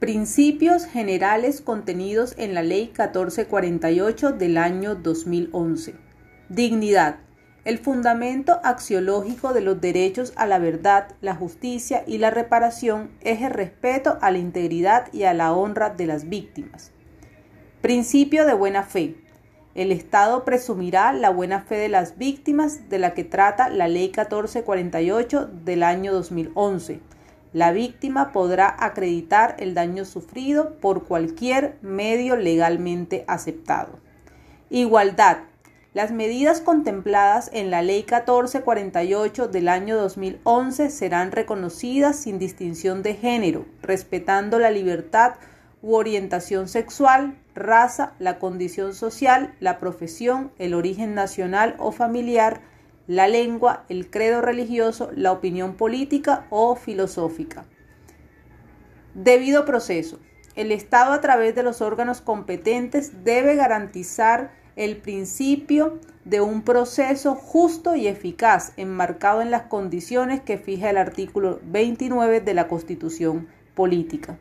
Principios generales contenidos en la Ley 1448 del año 2011. Dignidad. El fundamento axiológico de los derechos a la verdad, la justicia y la reparación es el respeto a la integridad y a la honra de las víctimas. Principio de buena fe. El Estado presumirá la buena fe de las víctimas de la que trata la Ley 1448 del año 2011 la víctima podrá acreditar el daño sufrido por cualquier medio legalmente aceptado. Igualdad. Las medidas contempladas en la Ley 1448 del año 2011 serán reconocidas sin distinción de género, respetando la libertad u orientación sexual, raza, la condición social, la profesión, el origen nacional o familiar, la lengua, el credo religioso, la opinión política o filosófica. Debido proceso. El Estado a través de los órganos competentes debe garantizar el principio de un proceso justo y eficaz enmarcado en las condiciones que fija el artículo 29 de la Constitución Política.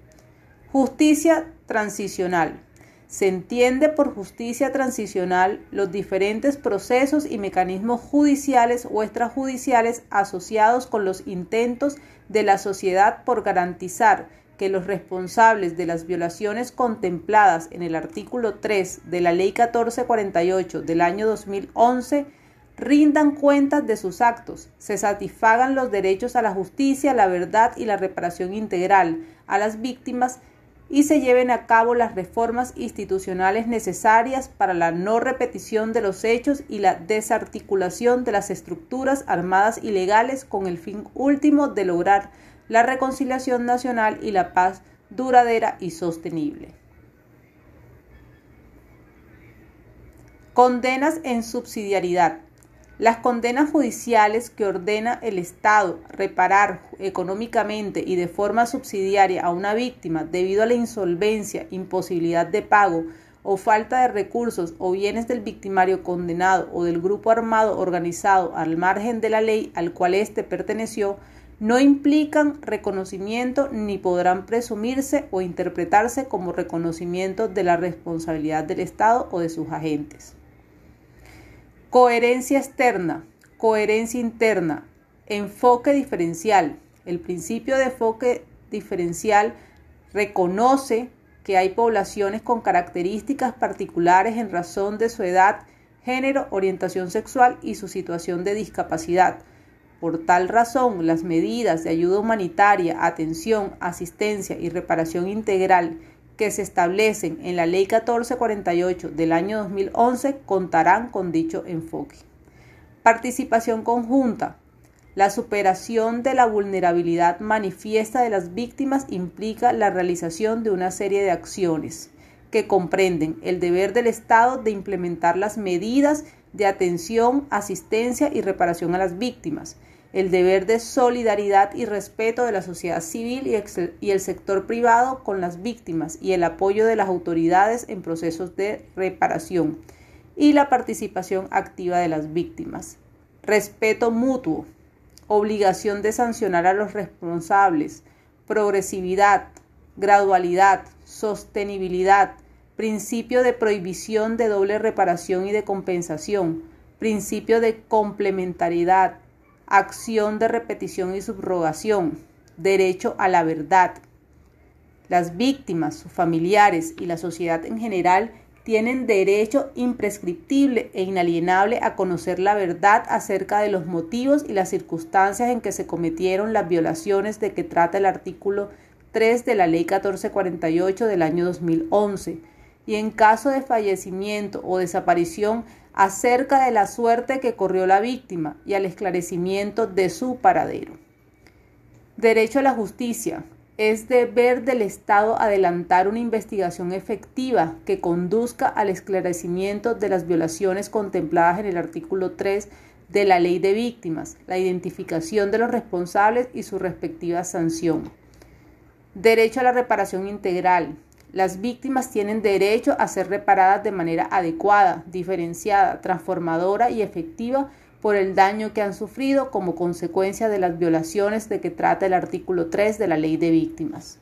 Justicia transicional. Se entiende por justicia transicional los diferentes procesos y mecanismos judiciales o extrajudiciales asociados con los intentos de la sociedad por garantizar que los responsables de las violaciones contempladas en el artículo 3 de la Ley 1448 del año 2011 rindan cuentas de sus actos, se satisfagan los derechos a la justicia, la verdad y la reparación integral a las víctimas y se lleven a cabo las reformas institucionales necesarias para la no repetición de los hechos y la desarticulación de las estructuras armadas ilegales con el fin último de lograr la reconciliación nacional y la paz duradera y sostenible. Condenas en subsidiariedad. Las condenas judiciales que ordena el Estado reparar económicamente y de forma subsidiaria a una víctima debido a la insolvencia, imposibilidad de pago o falta de recursos o bienes del victimario condenado o del grupo armado organizado al margen de la ley al cual éste perteneció, no implican reconocimiento ni podrán presumirse o interpretarse como reconocimiento de la responsabilidad del Estado o de sus agentes. Coherencia externa, coherencia interna, enfoque diferencial. El principio de enfoque diferencial reconoce que hay poblaciones con características particulares en razón de su edad, género, orientación sexual y su situación de discapacidad. Por tal razón, las medidas de ayuda humanitaria, atención, asistencia y reparación integral que se establecen en la Ley 1448 del año 2011 contarán con dicho enfoque. Participación conjunta. La superación de la vulnerabilidad manifiesta de las víctimas implica la realización de una serie de acciones que comprenden el deber del Estado de implementar las medidas de atención, asistencia y reparación a las víctimas, el deber de solidaridad y respeto de la sociedad civil y, el sector privado con las víctimas y el apoyo de las autoridades en procesos de reparación y la participación activa de las víctimas. Respeto mutuo, obligación de sancionar a los responsables, progresividad, gradualidad, sostenibilidad, principio de prohibición de doble reparación y de compensación, principio de complementariedad, acción de repetición y subrogación, derecho a la verdad. Las víctimas, sus familiares y la sociedad en general tienen derecho imprescriptible e inalienable a conocer la verdad acerca de los motivos y las circunstancias en que se cometieron las violaciones de que trata el artículo 3 de la Ley 1448 del año 2011 y en caso de fallecimiento o desaparición acerca de la suerte que corrió la víctima y al esclarecimiento de su paradero. Derecho a la justicia. Es deber del Estado adelantar una investigación efectiva que conduzca al esclarecimiento de las violaciones contempladas en el artículo 3 de la Ley de Víctimas, la identificación de los responsables y su respectiva sanción. Derecho a la reparación integral. Las víctimas tienen derecho a ser reparadas de manera adecuada, diferenciada, transformadora y efectiva por el daño que han sufrido como consecuencia de las violaciones de que trata el artículo 3 de la Ley de Víctimas.